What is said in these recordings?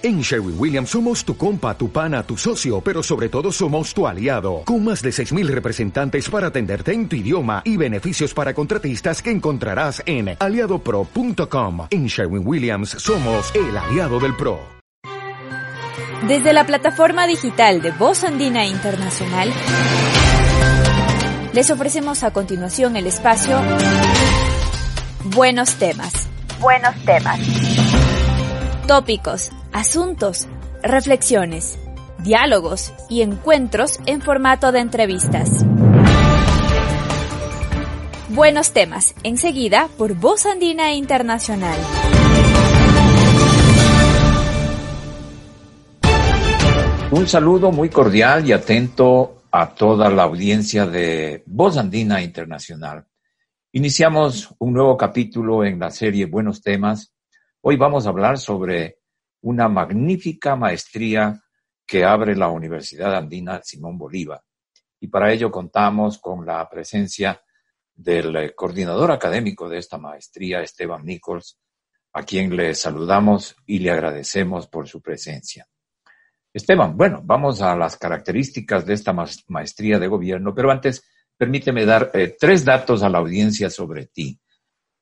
En Sherwin Williams somos tu compa, tu pana, tu socio, pero sobre todo somos tu aliado, con más de 6.000 representantes para atenderte en tu idioma y beneficios para contratistas que encontrarás en aliadopro.com. En Sherwin Williams somos el aliado del PRO. Desde la plataforma digital de Voz Andina Internacional, les ofrecemos a continuación el espacio Buenos temas. Buenos temas. Tópicos asuntos, reflexiones, diálogos y encuentros en formato de entrevistas. Buenos temas, enseguida por Voz Andina Internacional. Un saludo muy cordial y atento a toda la audiencia de Voz Andina Internacional. Iniciamos un nuevo capítulo en la serie Buenos temas. Hoy vamos a hablar sobre una magnífica maestría que abre la Universidad Andina Simón Bolívar. Y para ello contamos con la presencia del eh, coordinador académico de esta maestría, Esteban Nichols, a quien le saludamos y le agradecemos por su presencia. Esteban, bueno, vamos a las características de esta maestría de gobierno, pero antes permíteme dar eh, tres datos a la audiencia sobre ti.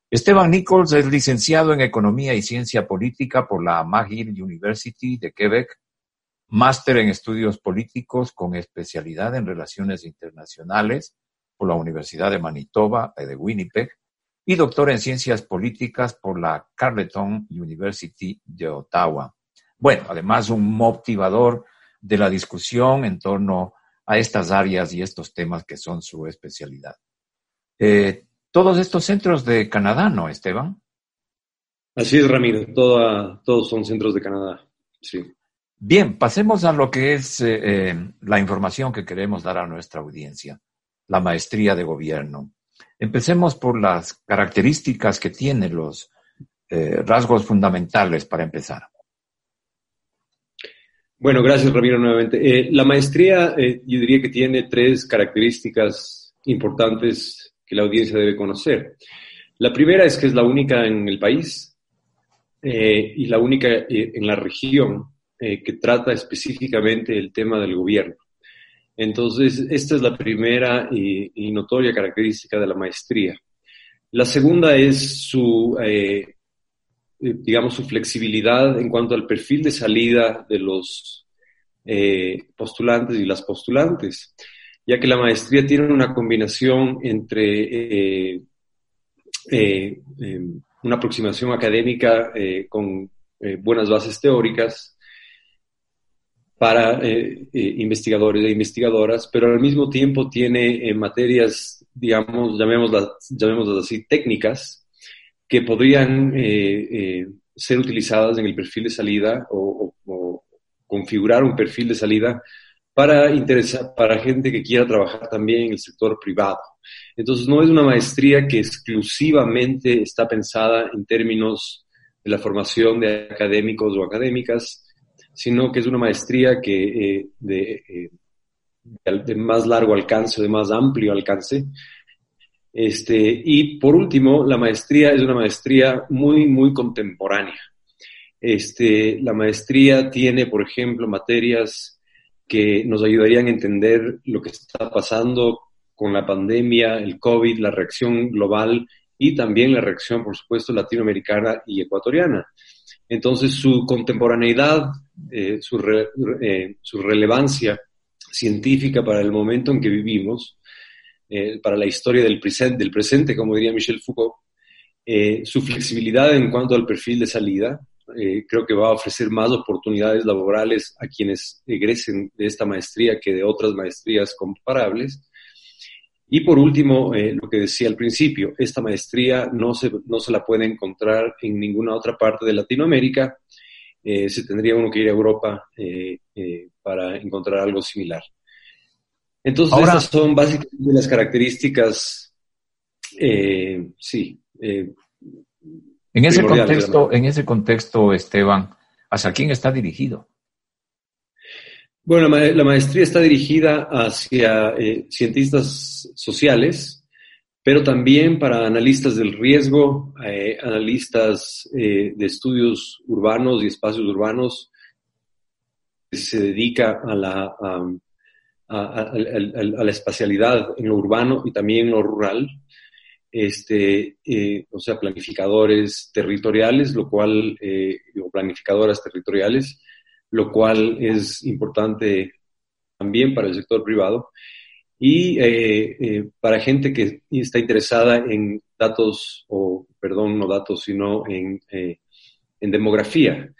Esteban Nichols es licenciado en Economía y Ciencia Política por la McGill University de Quebec, máster en Estudios Políticos con especialidad en Relaciones Internacionales por la Universidad de Manitoba de Winnipeg y doctor en Ciencias Políticas por la Carleton University de Ottawa. Bueno, además un motivador de la discusión en torno a estas áreas y estos temas que son su especialidad. Eh, todos estos centros de Canadá, ¿no, Esteban? Así es, Ramiro, todos son centros de Canadá, sí. Bien, pasemos a lo que es eh, eh, la información que queremos dar a nuestra audiencia, la maestría de gobierno. Empecemos por las características que tienen los eh, rasgos fundamentales para empezar. Bueno, gracias Ramiro nuevamente. la maestría yo diría que tiene tres características importantes que la audiencia debe conocer. La primera es que es la única en el país eh, y la única eh, en la región eh, que trata específicamente el tema del gobierno. Entonces, esta es la primera y, notoria característica de la maestría. La segunda es su, digamos, su flexibilidad en cuanto al perfil de salida de los postulantes y las postulantes ya que la maestría tiene una combinación entre eh, eh, em, una aproximación académica eh, con buenas bases teóricas para investigadores e investigadoras, pero al mismo tiempo tiene materias, digamos, llamémoslas, llamémoslas así, técnicas, que podrían ser utilizadas en el perfil de salida o configurar un perfil de salida para, para gente que quiera trabajar también en el sector privado. Entonces, no es una maestría que exclusivamente está pensada en términos de la formación de académicos o académicas, sino que es una maestría que, eh, de, eh, de, más largo alcance, de más amplio alcance. Este, y por último, la maestría es una maestría muy, muy contemporánea. Este, la maestría tiene, por ejemplo, materias que nos ayudarían a entender lo que está pasando con la pandemia, el COVID, la reacción global y también la reacción, por supuesto, latinoamericana y ecuatoriana. Entonces, su contemporaneidad, eh, su, eh, su, relevancia científica para el momento en que vivimos, eh, para la historia del, presente, del presente, como diría Michel Foucault, su flexibilidad en cuanto al perfil de salida, eh, creo que va a ofrecer más oportunidades laborales a quienes egresen de esta maestría que de otras maestrías comparables. Y por último, eh, lo que decía al principio, esta maestría no se, no se la puede encontrar en ninguna otra parte de Latinoamérica. Eh, se tendría uno que ir a Europa para encontrar algo similar. Entonces, Ahora, estas son básicamente las características, sí, en ese contexto, en ese contexto, Esteban, ¿hacia quién está dirigido? Bueno, la maestría está dirigida hacia eh, cientistas sociales, pero también para analistas del riesgo, eh, analistas eh, de estudios urbanos y espacios urbanos, se dedica a la, a, la espacialidad en lo urbano y también en lo rural, este, eh, o sea, planificadores territoriales, lo cual, eh, o planificadoras territoriales, lo cual es importante también para el sector privado y eh, para gente que está interesada en datos, o perdón, no datos, sino en, en demografía.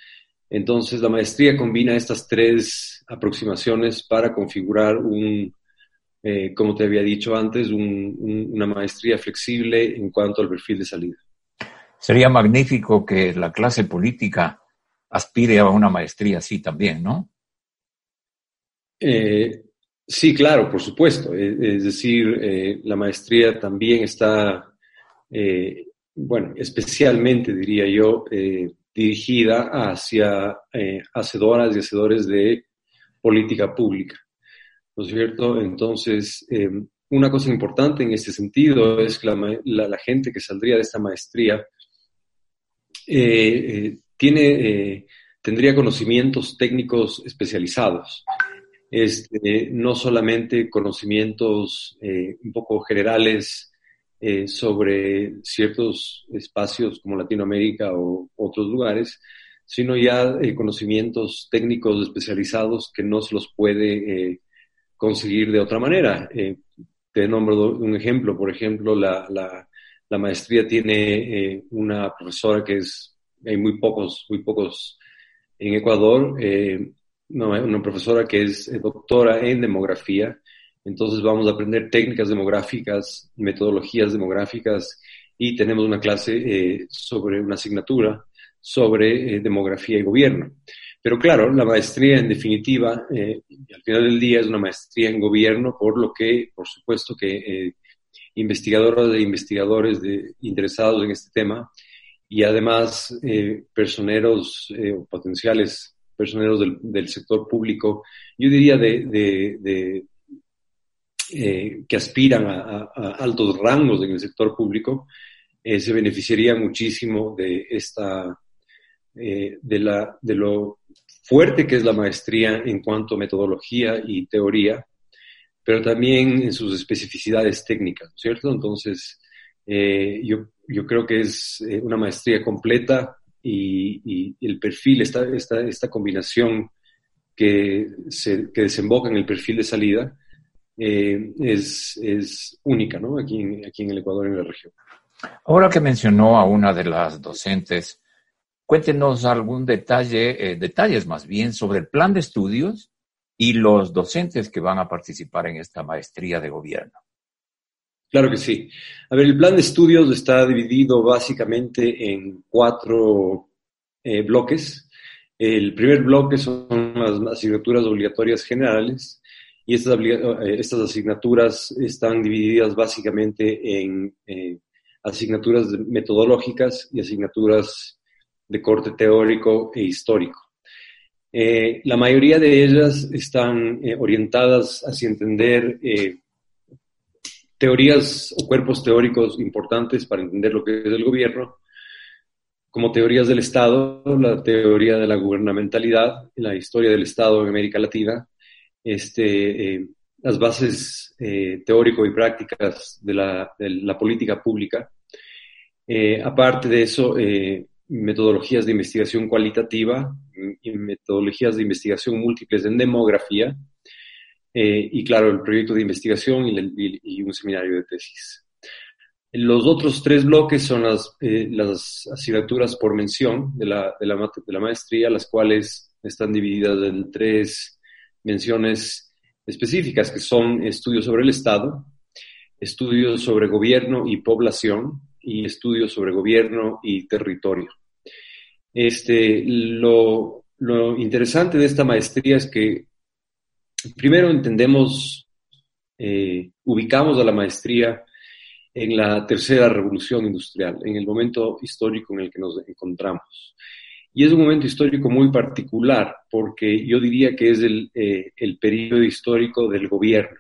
Entonces, la maestría combina estas tres aproximaciones para configurar un, eh, como te había dicho antes, una maestría flexible en cuanto al perfil de salida. Sería magnífico que la clase política aspire a una maestría así también, ¿no? Eh, sí, claro, por supuesto. Es, decir, eh, la maestría también está, bueno, especialmente diría yo, dirigida hacia hacedoras y hacedores de política pública. ¿No es cierto? Entonces, eh, una cosa importante en este sentido es que la, gente que saldría de esta maestría eh, eh, tiene, tendría conocimientos técnicos especializados. Este, no solamente conocimientos un poco generales sobre ciertos espacios como Latinoamérica o otros lugares, sino ya conocimientos técnicos especializados que no se los puede eh, conseguir de otra manera. Eh, te nombro un ejemplo, por ejemplo, la, la, maestría tiene una profesora que es, hay muy pocos, muy pocos en Ecuador, una profesora que es doctora en demografía, entonces vamos a aprender técnicas demográficas, metodologías demográficas y tenemos una clase sobre una asignatura sobre eh, demografía y gobierno. Pero claro, la maestría en definitiva, eh, al final del día es una maestría en gobierno, por lo que, por supuesto, que eh, investigadoras e investigadores interesados en este tema y además personeros o potenciales personeros del, sector público, yo diría de, que aspiran a, altos rangos en el sector público, se beneficiaría muchísimo de esta eh, de, la, de lo fuerte que es la maestría en cuanto a metodología y teoría, pero también en sus especificidades técnicas, ¿cierto? Entonces, eh, yo, yo, creo que es eh, una maestría completa y, el perfil, esta, esta, esta combinación que, se, que desemboca en el perfil de salida, es, es, única, ¿no? Aquí aquí en el Ecuador, en la región. Ahora que mencionó a una de las docentes, Cuéntenos algún detalle, eh, detalles más bien, sobre el plan de estudios y los docentes que van a participar en esta maestría de gobierno. Claro que sí. A ver, el plan de estudios está dividido básicamente en cuatro eh, bloques. El primer bloque son las asignaturas obligatorias generales y estas, eh, estas asignaturas están divididas básicamente en asignaturas metodológicas y asignaturas de corte teórico e histórico. Eh, la mayoría de ellas están eh, orientadas hacia entender eh, teorías o cuerpos teóricos importantes para entender lo que es el gobierno, como teorías del Estado, la teoría de la gubernamentalidad, la historia del Estado en América Latina, este, las bases teórico y prácticas de la, de la política pública. aparte de eso, metodologías de investigación cualitativa y metodologías de investigación múltiples en demografía, eh, y claro, el proyecto de investigación y, un seminario de tesis. Los otros tres bloques son las, eh, las asignaturas por mención de la, de, la, de la maestría, las cuales están divididas en tres menciones específicas, que son estudios sobre el Estado, estudios sobre gobierno y población, y estudios sobre gobierno y territorio. Este, lo, interesante de esta maestría es que primero entendemos, eh, ubicamos a la maestría en la tercera revolución industrial, en el momento histórico en el que nos encontramos. Y es un momento histórico muy particular porque yo diría que es el, eh, el periodo histórico del gobierno.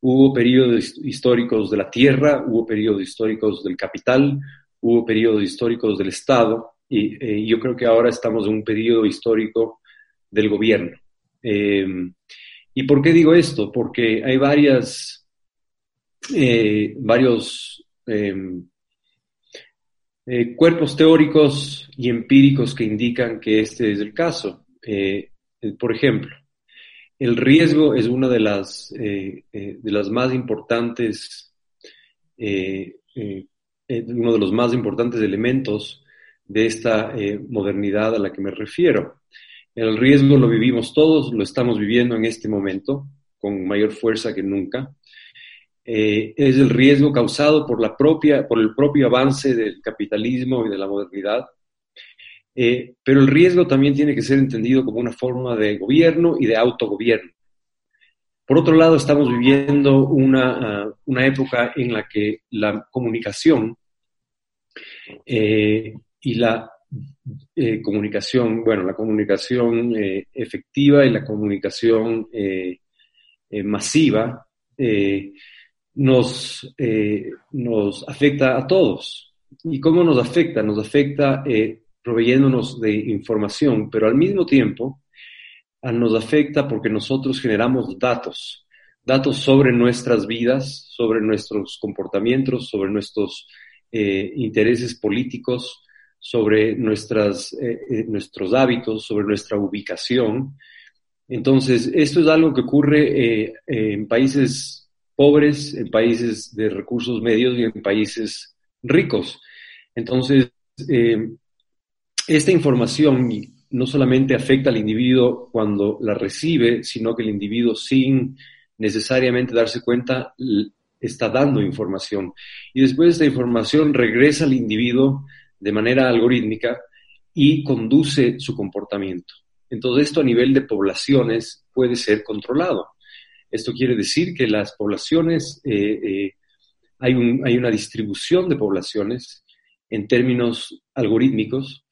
Hubo periodos históricos de la tierra, hubo periodos históricos del capital, hubo periodos históricos del Estado, y eh, yo creo que ahora estamos en un periodo histórico del gobierno. Em, ¿Y por qué digo esto? Porque hay varias, eh, varios em, eh, cuerpos teóricos y empíricos que indican que este es el caso. Por ejemplo, el riesgo es una de las, de las más importantes, uno de los más importantes elementos de esta modernidad a la que me refiero. El riesgo lo vivimos todos, lo estamos viviendo en este momento con mayor fuerza que nunca. Eh, es el riesgo causado por, la propia, por el propio avance del capitalismo y de la modernidad. Eh, pero el riesgo también tiene que ser entendido como una forma de gobierno y de autogobierno. Por otro lado, estamos viviendo una, ah, una época en la que la comunicación eh, y la eh, comunicación, bueno, la comunicación eh, efectiva y la comunicación eh, masiva nos, nos afecta a todos. ¿Y cómo nos afecta? Nos afecta proveyéndonos de información, pero al mismo tiempo nos afecta porque nosotros generamos datos, datos sobre nuestras vidas, sobre nuestros comportamientos, sobre nuestros intereses políticos, sobre nuestras, eh, eh, nuestros hábitos, sobre nuestra ubicación. Entonces, esto es algo que ocurre eh, en países pobres, en países de recursos medios y en países ricos. Entonces, esta información no solamente afecta al individuo cuando la recibe, sino que el individuo sin necesariamente darse cuenta está dando información. Y después esta información regresa al individuo de manera algorítmica y conduce su comportamiento. Entonces, esto a nivel de poblaciones puede ser controlado. Esto quiere decir que las poblaciones, eh, eh, hay, hay, una distribución de poblaciones en términos algorítmicos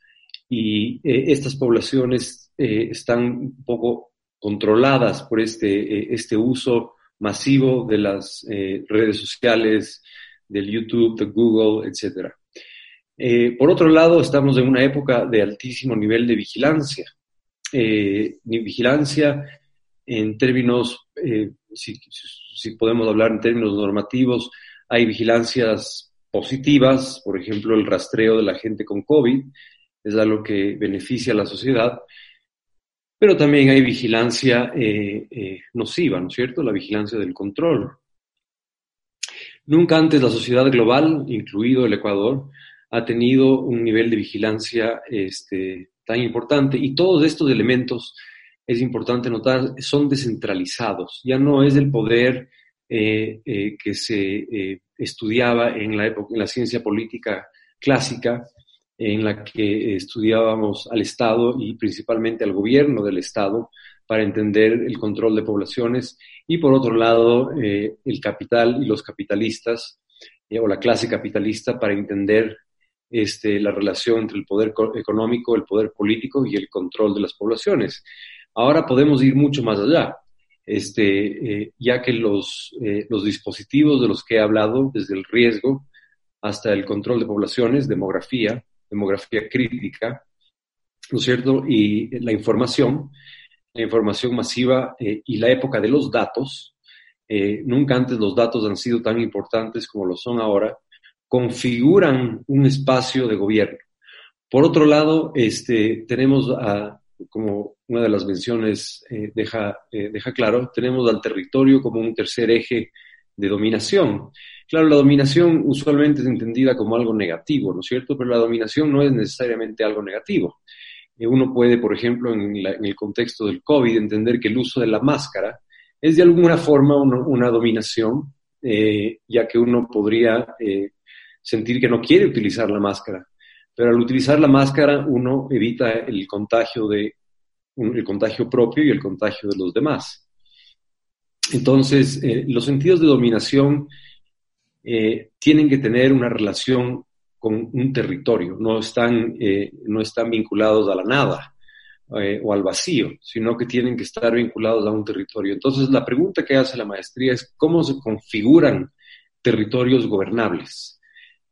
y eh, estas poblaciones están un poco controladas por este, este uso masivo de las redes sociales, del YouTube, de Google. Eh, por otro lado, estamos en una época de altísimo nivel de vigilancia. Eh, vigilancia en términos, eh, si, podemos hablar en términos normativos, hay vigilancias positivas, por ejemplo, el rastreo de la gente con COVID, es algo que beneficia a la sociedad, pero también hay vigilancia nociva, ¿no es cierto? La vigilancia del control. Nunca antes la sociedad global, incluido el Ecuador, ha tenido un nivel de vigilancia este, tan importante y todos estos elementos, es importante notar, son descentralizados. Ya no es el poder eh, eh, que se eh, estudiaba en la, época, en la ciencia política clásica, en la que estudiábamos al Estado y principalmente al gobierno del Estado para entender el control de poblaciones y por otro lado el capital y los capitalistas o la clase capitalista para entender este, la relación entre el poder económico, el poder político y el control de las poblaciones. Ahora podemos ir mucho más allá, este, eh, ya que los, eh, los dispositivos de los que he hablado, desde el riesgo hasta el control de poblaciones, demografía, demografía crítica, ¿no es cierto? Y la información, la información masiva eh, y la época de los datos. nunca antes los datos han sido tan importantes como lo son ahora configuran un espacio de gobierno. Por otro lado, este, tenemos, como una de las menciones eh, deja, eh, deja claro, tenemos al territorio como un tercer eje de dominación. Claro, la dominación usualmente es entendida como algo negativo, ¿no es cierto? Pero la dominación no es necesariamente algo negativo. Eh, uno puede, por ejemplo, en, el contexto del COVID, entender que el uso de la máscara es de alguna forma una, dominación, ya que uno podría sentir que no quiere utilizar la máscara. Pero al utilizar la máscara uno evita el contagio, de, el contagio propio y el contagio de los demás. Entonces, eh, los sentidos de dominación eh, tienen que tener una relación con un territorio, no están, eh, no están vinculados a la nada o al vacío, sino que tienen que estar vinculados a un territorio. Entonces, la pregunta que hace la maestría es cómo se configuran territorios gobernables.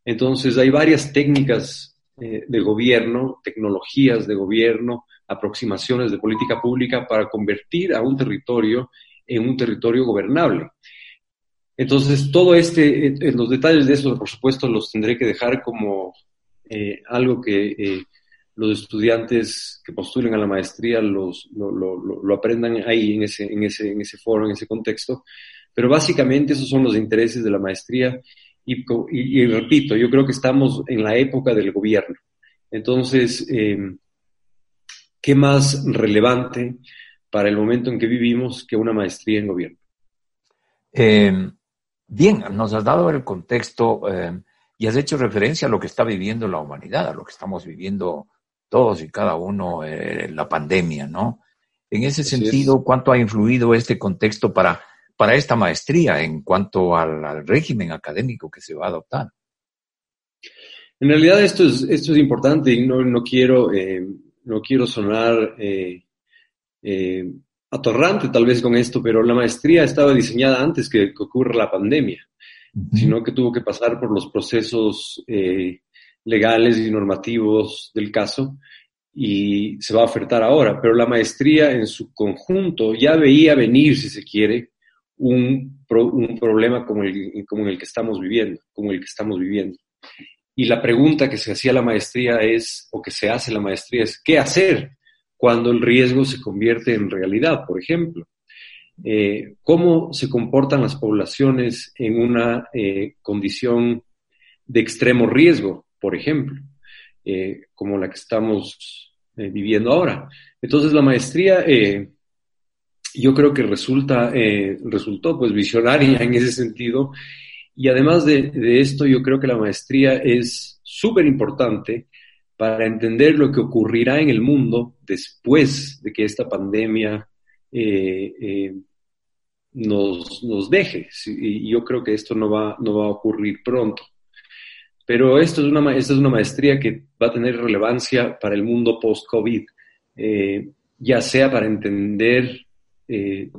Entonces hay varias técnicas eh, de gobierno, tecnologías de gobierno, aproximaciones de política pública para convertir a un territorio en un territorio gobernable. Entonces, todo este, eh, los detalles de eso, por supuesto, los tendré que dejar como eh, algo que los estudiantes que postulen a la maestría los, lo, aprendan ahí, en ese, en, ese, en ese foro, en ese contexto. Pero básicamente esos son los intereses de la maestría y, repito, yo creo que estamos en la época del gobierno. Entonces, eh, ¿qué más relevante para el momento en que vivimos que una maestría en gobierno? Eh, bien, nos has dado el contexto eh, y has hecho referencia a lo que está viviendo la humanidad, a lo que estamos viviendo todos y cada uno, la pandemia, ¿no? En ese sentido, ¿cuánto ha influido este contexto para para esta maestría en cuanto al, régimen académico que se va a adoptar? En realidad esto es, esto es importante y no, no quiero, eh, no quiero sonar eh, eh, atorrante tal vez con esto, pero la maestría estaba diseñada antes que, que ocurra la pandemia, sino que tuvo que pasar por los procesos legales y normativos del caso y se va a ofertar ahora, pero la maestría en su conjunto ya veía venir, si se quiere, un, un problema como el, como el que estamos viviendo, como el que estamos viviendo. Y la pregunta que se hacía la maestría es, o que se hace la maestría es, ¿qué hacer cuando el riesgo se convierte en realidad, por ejemplo? Eh, ¿Cómo se comportan las poblaciones en una eh, condición de extremo riesgo, por ejemplo, eh, como la que estamos viviendo ahora? Entonces, la maestría yo creo que resulta, resultó pues visionaria en ese sentido. Y además de, esto, yo creo que la maestría es súper importante para entender lo que ocurrirá en el mundo después de que esta pandemia eh, eh, nos, nos, deje. Y yo creo que esto no va, no va a ocurrir pronto. Pero esto es una, esta es una maestría que va a tener relevancia para el mundo post-COVID, ya sea para entender eh,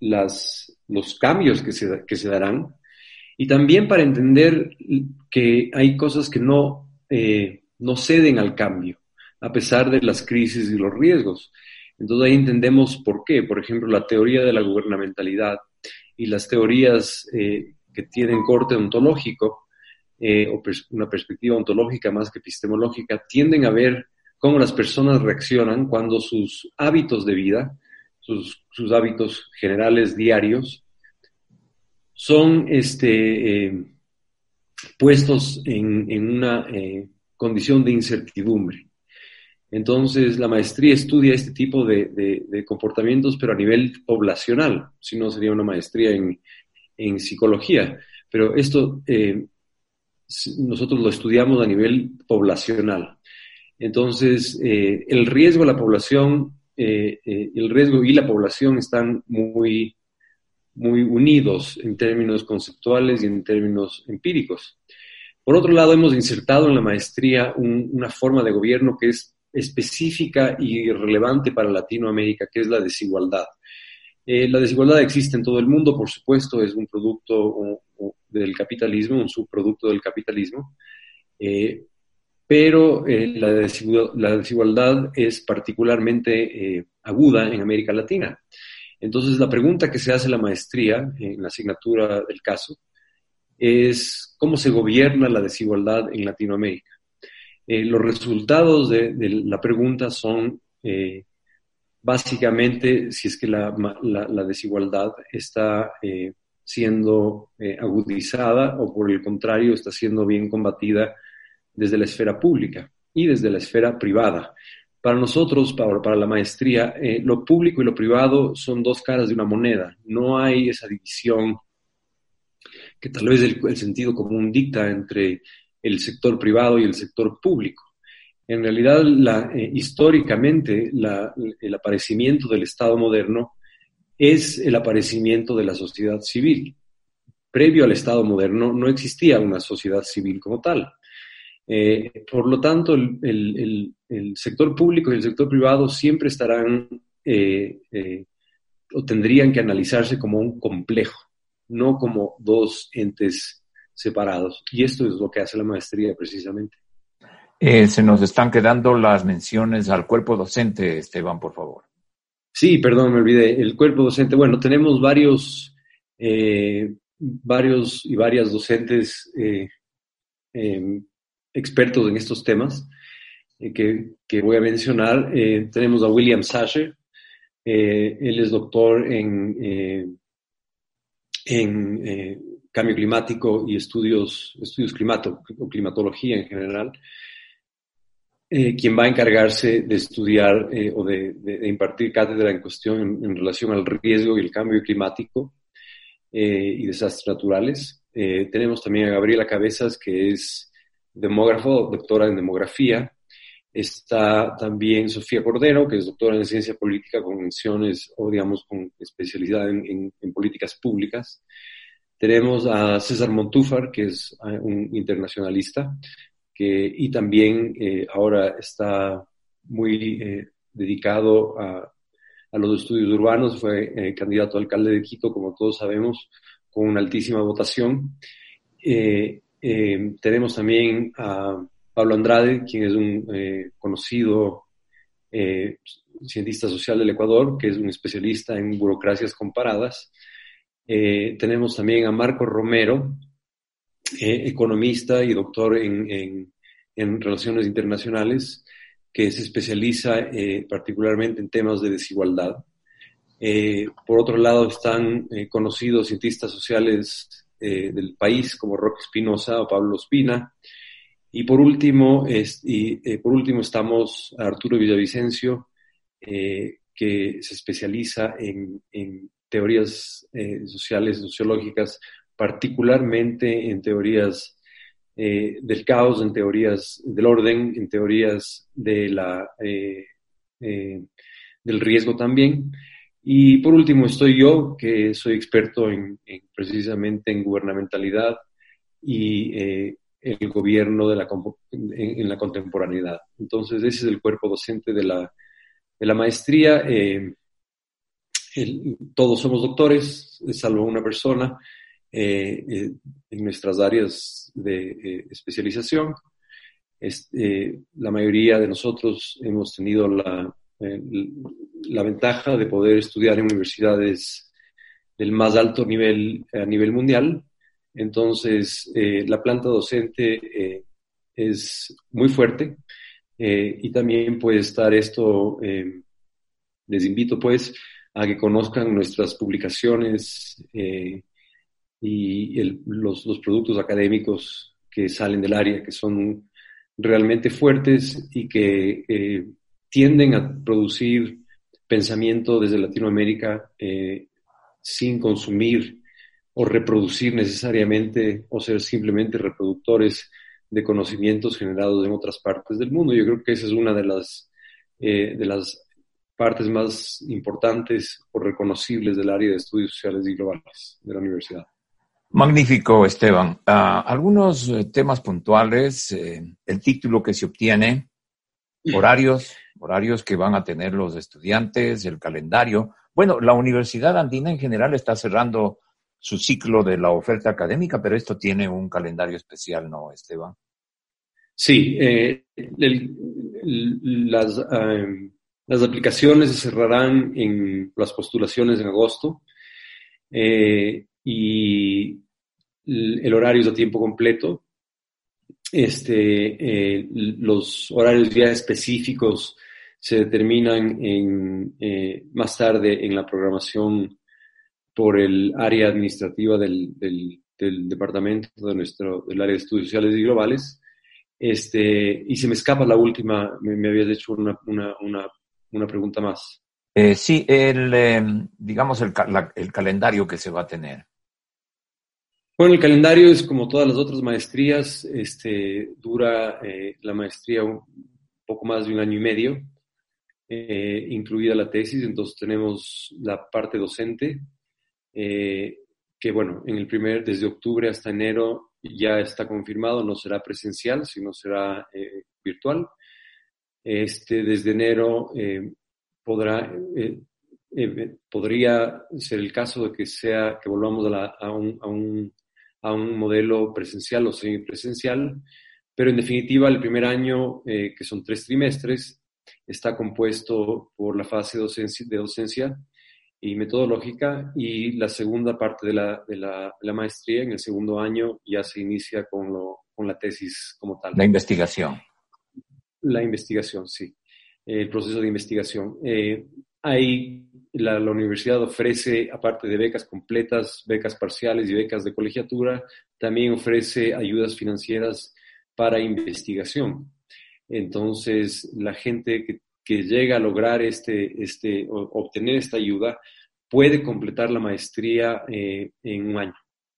las, los cambios que se, que se darán y también para entender que hay cosas que no, eh, no ceden al cambio, a pesar de las crisis y los riesgos. Entonces ahí entendemos por qué. Por ejemplo, la teoría de la gubernamentalidad y las teorías eh, que tienen corte ontológico o una perspectiva ontológica más que epistemológica tienden a ver cómo las personas reaccionan cuando sus hábitos de vida sus, hábitos generales diarios, son este, eh, puestos en, una eh, condición de incertidumbre. Entonces, la maestría estudia este tipo de, comportamientos, pero a nivel poblacional, si no sería una maestría en, psicología. Pero esto eh, nosotros lo estudiamos a nivel poblacional. Entonces, el riesgo a la población eh, eh, el riesgo y la población están muy, muy unidos en términos conceptuales y en términos empíricos. Por otro lado, hemos insertado en la maestría una forma de gobierno que es específica y relevante para Latinoamérica, que es la desigualdad. Eh, la desigualdad existe en todo el mundo, por supuesto, es un producto del capitalismo, un subproducto del capitalismo, pero eh, la, desigualdad, es particularmente eh, aguda en América Latina. Entonces, la pregunta que se hace la maestría en la asignatura del caso es cómo se gobierna la desigualdad en Latinoamérica. Eh, los resultados de, la pregunta son básicamente si es que la, la desigualdad está siendo agudizada o por el contrario está siendo bien combatida desde la esfera pública y desde la esfera privada. Para nosotros, para, para la maestría, eh, lo público y lo privado son dos caras de una moneda. No hay esa división que tal vez el, sentido común dicta entre el sector privado y el sector público. En realidad, eh, históricamente, el aparecimiento del Estado moderno es el aparecimiento de la sociedad civil. Previo al Estado moderno no existía una sociedad civil como tal. Eh, por lo tanto, el, sector público y el sector privado siempre estarán eh, o tendrían que analizarse como un complejo, no como dos entes separados. Y esto es lo que hace la maestría precisamente. Eh, se nos están quedando las menciones al cuerpo docente, Esteban, por favor. Sí, perdón, me olvidé. El cuerpo docente, bueno, tenemos varios, eh, varios y varias docentes eh, em, expertos en estos temas que, que, voy a mencionar. tenemos a William Sasher, él es doctor en, en cambio climático y estudios, estudios climato, o climatología en general. Eh, quien va a encargarse de estudiar eh, o de, impartir cátedra en cuestión en, relación al riesgo y el cambio climático eh, y desastres naturales. tenemos también a Gabriela Cabezas, que es demógrafo, doctora en demografía. Está también Sofía Cordero, que es doctora en ciencia política con menciones o, digamos, con especialidad en, en políticas públicas. Tenemos a César Montúfar, que es un internacionalista, y también eh, ahora está muy eh, dedicado a, los estudios urbanos, fue eh, candidato a alcalde de Quito, como todos sabemos, con una altísima votación. tenemos también a Pablo Andrade, quien es un conocido cientista social del Ecuador, que es un especialista en burocracias comparadas. tenemos también a Marco Romero, eh, economista y doctor en, relaciones internacionales, que se especializa eh, particularmente en temas de desigualdad. Eh, por otro lado, están conocidos cientistas sociales del país como Roque Espinosa o Pablo Espina. Y por último, y, por último estamos Arturo Villavicencio, que se especializa en, en teorías sociales, sociológicas particularmente en teorías eh, del caos, en teorías del orden, en teorías de la, eh, eh, del riesgo también. Y por último estoy yo, que soy experto en, precisamente en gubernamentalidad y el gobierno de la, en, la contemporaneidad. Entonces, ese es el cuerpo docente de la, de la maestría. todos somos doctores, salvo una persona. Eh, eh, en nuestras áreas de eh, especialización. la mayoría de nosotros hemos tenido la, la ventaja de poder estudiar en universidades del más alto nivel a nivel mundial. Entonces, la planta docente es muy fuerte y también puede estar esto, les invito pues a que conozcan nuestras publicaciones y los, los, productos académicos que salen del área, que son realmente fuertes y que eh, tienden a producir pensamiento desde Latinoamérica eh, sin consumir o reproducir necesariamente o ser simplemente reproductores de conocimientos generados en otras partes del mundo. Yo creo que esa es una de las, eh, de las partes más importantes o reconocibles del área de estudios sociales y globales de la universidad. Magnífico, Esteban. Ah, algunos eh, temas puntuales, eh, el título que se obtiene, horarios, horarios que van a tener los estudiantes, el calendario. Bueno, la Universidad Andina en general está cerrando su ciclo de la oferta académica, pero esto tiene un calendario especial, ¿no, Esteban? Sí, eh, las, las, aplicaciones se cerrarán en las postulaciones en agosto. Eh, y el horario es a tiempo completo. Este, eh, los horarios ya específicos se determinan en, eh, más tarde en la programación por el área administrativa del, del, departamento de nuestro, del área de estudios sociales y globales. Este, y se me escapa la última, me, me habías hecho una, una, una, una pregunta más. Eh, sí, el, em, digamos, el, el calendario que se va a tener. Bueno, el calendario es como todas las otras maestrías, este, dura eh, la maestría un poco más de un año y medio, eh, incluida la tesis, entonces tenemos la parte docente, eh, que bueno, en el primer, desde octubre hasta enero ya está confirmado, no será presencial, sino será virtual. Este, desde enero podrá, podría ser el caso de que sea, que volvamos a, a un a un modelo presencial o semipresencial, pero en definitiva el primer año, eh, que son tres trimestres, está compuesto por la fase de docencia y metodológica y la segunda parte de la, de la, la maestría, en el segundo año, ya se inicia con, lo, con la tesis como tal. La investigación. La investigación, sí. El proceso de investigación. Eh, ahí la, la, universidad ofrece, aparte de becas completas, becas parciales y becas de colegiatura, también ofrece ayudas financieras para investigación. Entonces, la gente que que llega a lograr este, este, obtener esta ayuda puede completar la maestría eh, en un año,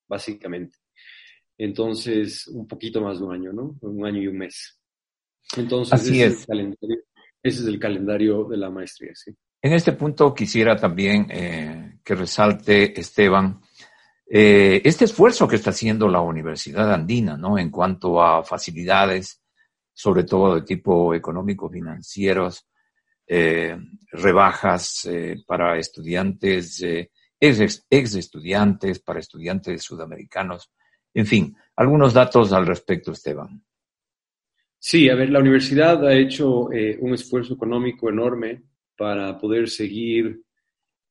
básicamente. Entonces, un poquito más de un año, ¿no? Un año y un mes. Entonces, Así ese es. el ese es el calendario de la maestría, sí. En este punto quisiera también eh, que resalte, Esteban, eh, este esfuerzo que está haciendo la Universidad Andina, ¿no? En cuanto a facilidades, sobre todo de tipo económico-financieros, eh, rebajas eh, para estudiantes, eh, ex, ex, estudiantes, para estudiantes sudamericanos. En fin, algunos datos al respecto, Esteban. Sí, a ver, la universidad ha hecho un esfuerzo económico enorme para poder seguir,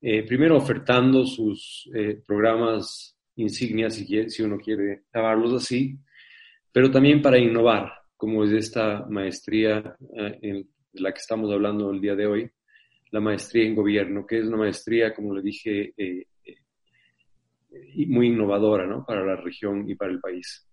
primero ofertando sus programas insignias, si, si uno quiere llamarlos así, pero también para innovar, como es esta maestría en de la que estamos hablando el día de hoy, la maestría en gobierno, que es una maestría, como le dije, eh, eh, muy innovadora ¿no? para la región y para el país.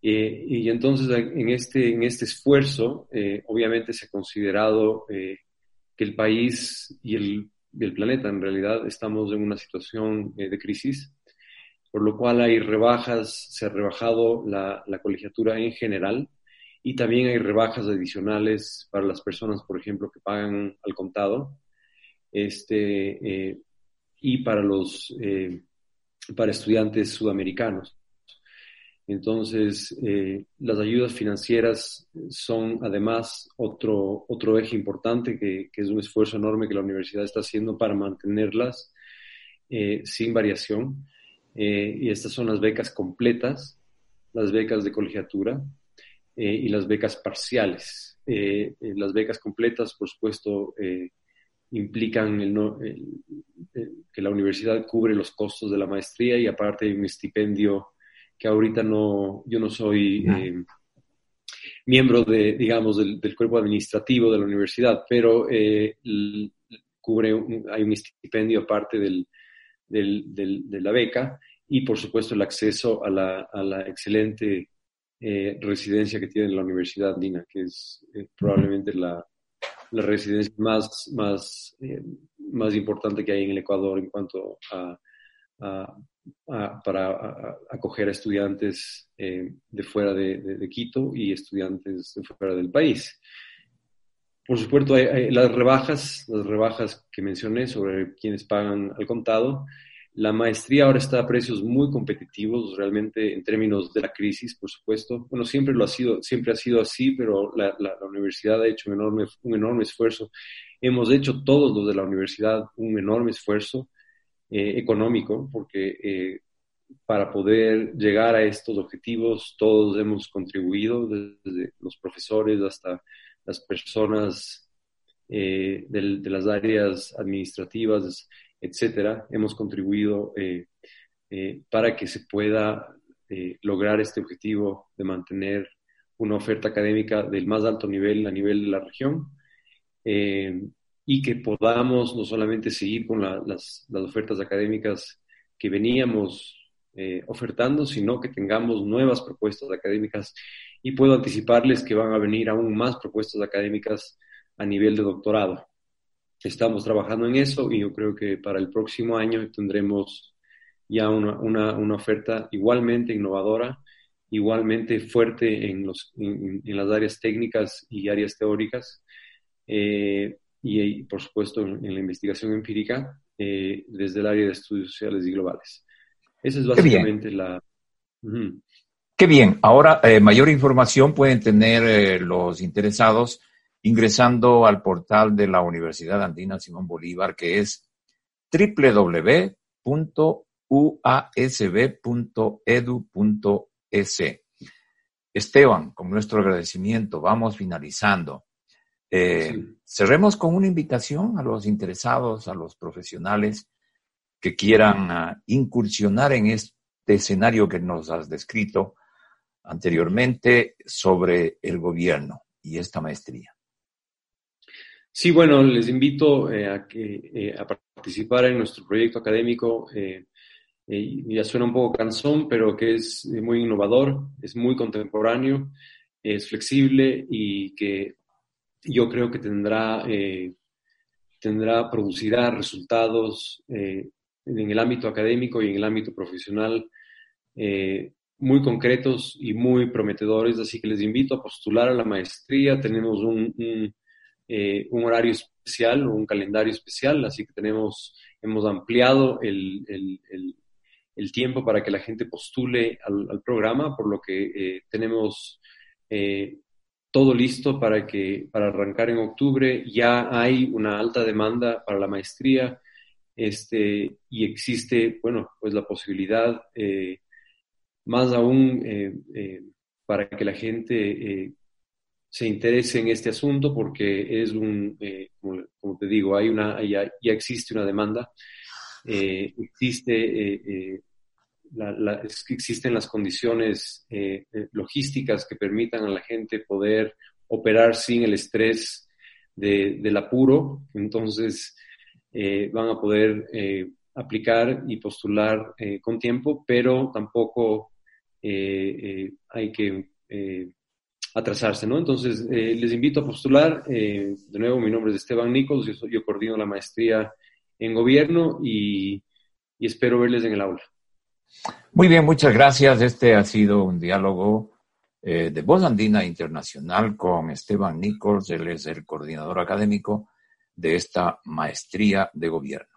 Eh, y entonces en este, en este esfuerzo, obviamente se ha considerado que el país y el, el, planeta en realidad estamos en una situación de crisis, por lo cual hay rebajas, se ha rebajado la, la colegiatura en general, y también hay rebajas adicionales para las personas, por ejemplo, que pagan al contado, este, eh, y para los eh, para estudiantes sudamericanos. Entonces, eh, las ayudas financieras son además otro, otro eje importante que, que, es un esfuerzo enorme que la universidad está haciendo para mantenerlas eh, sin variación. Eh, y estas son las becas completas, las becas de colegiatura, eh, y las becas parciales. Eh, eh, las becas completas, por supuesto, implican el no, el, el, que la universidad cubre los costos de la maestría y aparte hay un estipendio que ahorita no, yo no soy eh, miembro de, digamos, del, del, cuerpo administrativo de la universidad, pero eh, cubre, un, hay un estipendio aparte del, del, de la beca y por supuesto el acceso a la, a la excelente eh, residencia que tiene la Universidad Andina, que es eh, probablemente la, la, residencia más, más, eh, más importante que hay en el Ecuador en cuanto a, a, para acoger a estudiantes de fuera de, Quito y estudiantes de fuera del país. Por supuesto, hay las rebajas, las rebajas que mencioné sobre quienes pagan al contado, la maestría ahora está a precios muy competitivos, realmente en términos de la crisis, por supuesto. Bueno, siempre lo ha sido, siempre ha sido así, pero la, universidad ha hecho un enorme, esfuerzo. Hemos hecho todos los de la universidad un enorme esfuerzo eh, económico, porque eh, para poder llegar a estos objetivos todos hemos contribuido, desde los profesores hasta las personas eh, de las áreas administrativas etcétera, hemos contribuido eh, eh, para que se pueda eh, lograr este objetivo de mantener una oferta académica del más alto nivel a nivel de la región y que podamos no solamente seguir con la, las, las, ofertas académicas que veníamos ofertando, sino que tengamos nuevas propuestas académicas y puedo anticiparles que van a venir aún más propuestas académicas a nivel de doctorado estamos trabajando en eso y yo creo que para el próximo año tendremos ya una, una, una oferta igualmente innovadora, igualmente fuerte en, los, en, en, las áreas técnicas y áreas teóricas eh, y, por supuesto, en, en la investigación empírica eh, desde el área de estudios sociales y globales. Esa es básicamente la... Uh -huh. Qué bien. Ahora, eh, mayor información pueden tener eh, los interesados ingresando al portal de la Universidad Andina Simón Bolívar, que es www.uasb.edu.es. Esteban, con nuestro agradecimiento, vamos finalizando. Eh, cerremos con una invitación a los interesados, a los profesionales que quieran ah, incursionar en este escenario que nos has descrito anteriormente sobre el gobierno y esta maestría. Sí, bueno, les invito eh, eh, a participar en nuestro proyecto académico. Eh, ya suena un poco cansón, pero que es muy innovador, es muy contemporáneo, es flexible y que yo creo que tendrá, tendrá producirá resultados en el ámbito académico y en el ámbito profesional muy concretos y muy prometedores, así que les invito a postular a la maestría. Tenemos un, eh, un, horario especial o un calendario especial, así que tenemos, hemos ampliado el, el, tiempo para que la gente postule al, programa, por lo que eh, tenemos eh, todo listo para, que, para arrancar en octubre. Ya hay una alta demanda para la maestría este, y existe, bueno, pues la posibilidad más aún para que la gente se interese en este asunto porque es un, como, te digo, hay una, ya, ya existe una demanda, existe, la, existen las condiciones logísticas que permitan a la gente poder operar sin el estrés del apuro, entonces van a poder aplicar y postular con tiempo, pero tampoco eh, eh, hay que eh, atrasarse, ¿no? Entonces, les invito a postular. de nuevo, mi nombre es Esteban Nichols, yo, yo coordino la maestría en gobierno y, espero verles en el aula. Muy bien, muchas gracias. Este ha sido un diálogo de Voz Andina Internacional con Esteban Nichols, él es el coordinador académico de esta maestría de gobierno.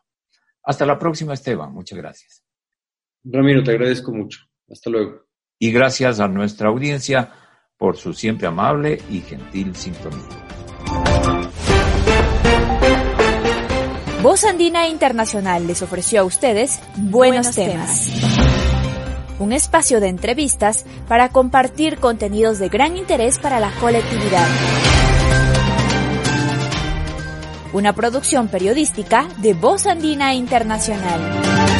Hasta la próxima, Esteban. Muchas gracias. Ramiro, te agradezco mucho. Hasta luego y gracias a nuestra audiencia por su siempre amable y gentil sintonía. Voz Andina Internacional les ofreció a ustedes Buenos, temas. Un espacio de entrevistas para compartir contenidos de gran interés para la colectividad. Una producción periodística de Voz Andina Internacional.